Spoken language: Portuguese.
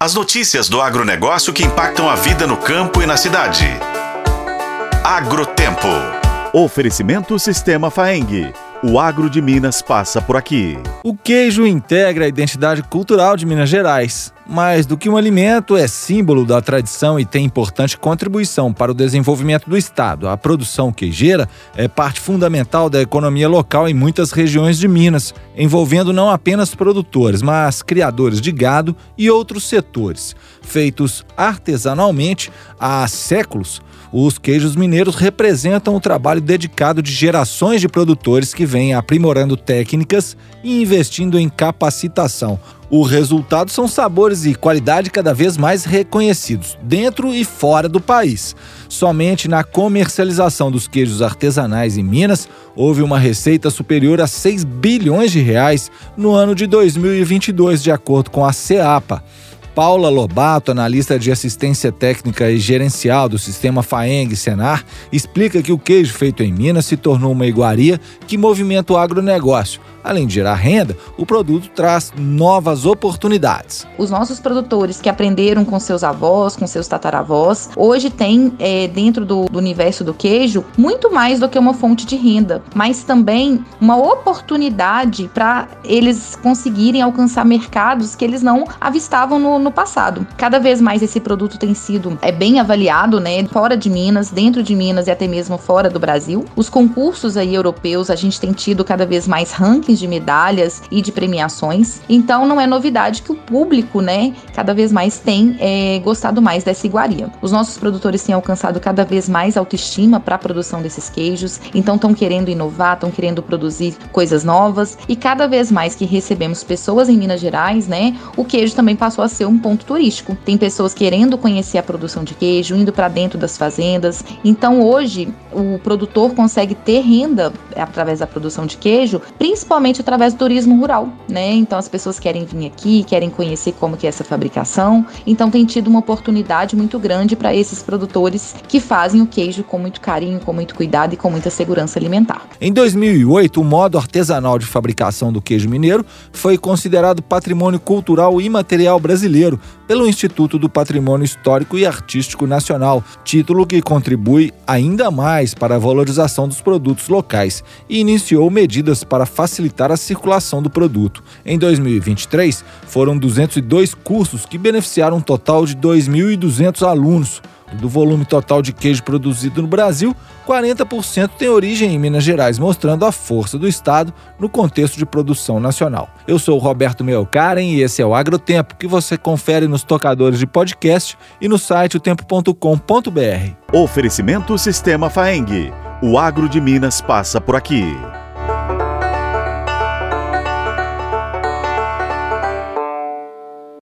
As notícias do agronegócio que impactam a vida no campo e na cidade. Agrotempo. Oferecimento Sistema Faeng. O agro de Minas passa por aqui. O queijo integra a identidade cultural de Minas Gerais. Mais do que um alimento, é símbolo da tradição e tem importante contribuição para o desenvolvimento do Estado. A produção queijeira é parte fundamental da economia local em muitas regiões de Minas, envolvendo não apenas produtores, mas criadores de gado e outros setores. Feitos artesanalmente há séculos, os queijos mineiros representam o trabalho dedicado de gerações de produtores que vêm aprimorando técnicas e investindo em capacitação. O resultado são sabores e qualidade cada vez mais reconhecidos, dentro e fora do país. Somente na comercialização dos queijos artesanais em Minas, houve uma receita superior a 6 bilhões de reais no ano de 2022, de acordo com a CEAPA. Paula Lobato, analista de assistência técnica e gerencial do sistema FAENG Senar, explica que o queijo feito em Minas se tornou uma iguaria que movimenta o agronegócio Além de gerar renda, o produto traz novas oportunidades. Os nossos produtores que aprenderam com seus avós, com seus tataravós, hoje têm é, dentro do, do universo do queijo muito mais do que uma fonte de renda, mas também uma oportunidade para eles conseguirem alcançar mercados que eles não avistavam no, no passado. Cada vez mais esse produto tem sido é bem avaliado, né, fora de Minas, dentro de Minas e até mesmo fora do Brasil. Os concursos aí europeus, a gente tem tido cada vez mais rankings de medalhas e de premiações. Então não é novidade que o público, né, cada vez mais tem é, gostado mais dessa iguaria. Os nossos produtores têm alcançado cada vez mais autoestima para a produção desses queijos, então estão querendo inovar, estão querendo produzir coisas novas e cada vez mais que recebemos pessoas em Minas Gerais, né, o queijo também passou a ser um ponto turístico. Tem pessoas querendo conhecer a produção de queijo, indo para dentro das fazendas. Então hoje o produtor consegue ter renda através da produção de queijo, principalmente principalmente através do turismo rural, né? Então as pessoas querem vir aqui, querem conhecer como que é essa fabricação. Então tem tido uma oportunidade muito grande para esses produtores que fazem o queijo com muito carinho, com muito cuidado e com muita segurança alimentar. Em 2008, o modo artesanal de fabricação do queijo mineiro foi considerado patrimônio cultural imaterial brasileiro pelo Instituto do Patrimônio Histórico e Artístico Nacional, título que contribui ainda mais para a valorização dos produtos locais e iniciou medidas para facilitar a circulação do produto. Em 2023, foram 202 cursos que beneficiaram um total de 2.200 alunos. Do volume total de queijo produzido no Brasil, 40% tem origem em Minas Gerais, mostrando a força do Estado no contexto de produção nacional. Eu sou o Roberto Meocaren e esse é o Agrotempo, que você confere nos tocadores de podcast e no site otempo.com.br. Oferecimento Sistema Faeng. O agro de Minas passa por aqui.